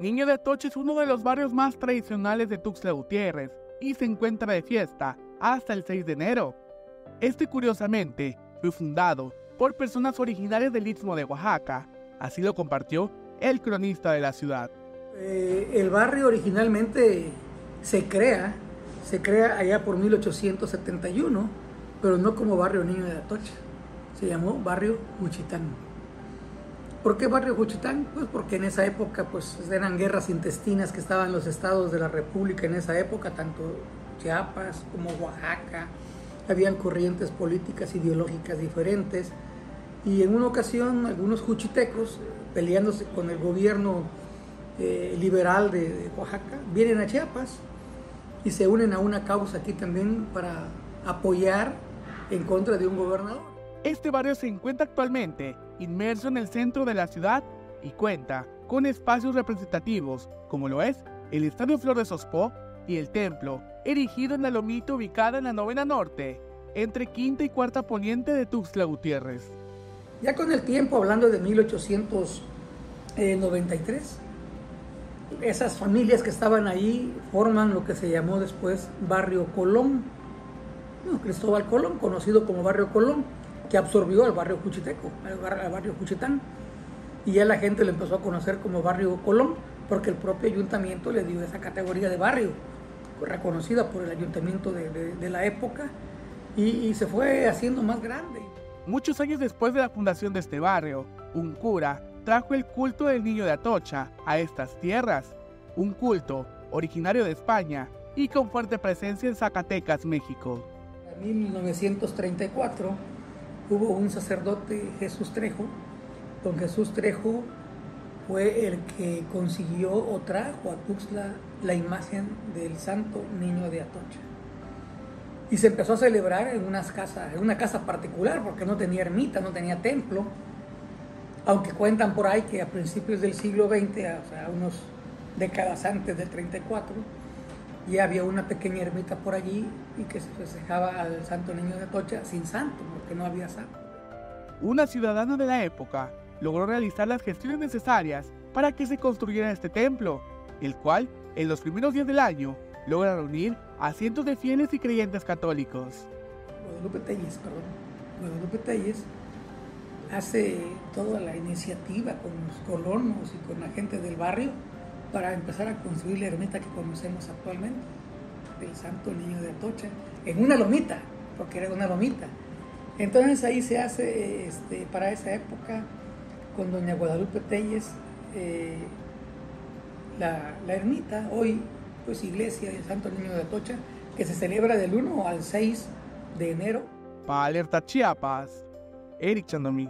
Niño de Atocha es uno de los barrios más tradicionales de Tuxtla Gutiérrez y se encuentra de fiesta hasta el 6 de enero. Este curiosamente fue fundado por personas originarias del Istmo de Oaxaca, así lo compartió el cronista de la ciudad. Eh, el barrio originalmente se crea, se crea allá por 1871, pero no como barrio Niño de Atocha, se llamó barrio Juchitán. ¿Por qué barrio Juchitán? Pues porque en esa época pues eran guerras intestinas que estaban los estados de la República en esa época, tanto Chiapas como Oaxaca, habían corrientes políticas ideológicas diferentes y en una ocasión algunos juchitecos peleándose con el gobierno eh, liberal de, de Oaxaca vienen a Chiapas y se unen a una causa aquí también para apoyar en contra de un gobernador. Este barrio se encuentra actualmente inmerso en el centro de la ciudad y cuenta con espacios representativos como lo es el Estadio Flor de y el templo, erigido en la lomita ubicada en la novena norte, entre quinta y cuarta poniente de Tuxtla Gutiérrez. Ya con el tiempo, hablando de 1893, esas familias que estaban ahí forman lo que se llamó después Barrio Colón, Cristóbal Colón, conocido como Barrio Colón que absorbió al barrio Cuchiteco, al, barrio Cuchitán. Y ya la gente lo empezó a conocer como barrio Colón, porque el propio ayuntamiento le dio esa categoría de barrio, reconocida por el ayuntamiento de, la época, y, y se fue haciendo más grande. Muchos años después de la fundación de este barrio, un cura trajo el culto del niño de Atocha a estas tierras, un culto originario de España y con fuerte presencia en Zacatecas, México. En 1934 hubo un sacerdote, Jesús Trejo. Don Jesús Trejo fue el que consiguió o trajo a Tuxtla la imagen del Santo Niño de Atocha. Y se empezó a celebrar en, unas casas, en una casa particular, porque no tenía ermita, no tenía templo. Aunque cuentan por ahí que a principios del siglo XX, o sea, unos décadas antes del 34, ya había una pequeña ermita por allí y que se festejaba al Santo Niño de Atocha sin santo, porque no había santo. Una ciudadana de la época logró realizar las gestiones necesarias para que se construyera este templo, el cual, en los primeros días del año, logra reunir a cientos de fieles y creyentes católicos. Guadalupe Telles, perdón. Guadalupe Telles hace toda la iniciativa con los colonos y con la gente del barrio para empezar a construir la ermita que conocemos actualmente, del Santo Niño de Atocha, en una lomita, porque era una lomita. Entonces ahí se hace, este, para esa época, con doña Guadalupe Telles, eh, la, ermita, hoy pues iglesia del Santo Niño de Atocha, que se celebra del 1 al 6 de enero. Para Alerta Chiapas, Eric Chandomí.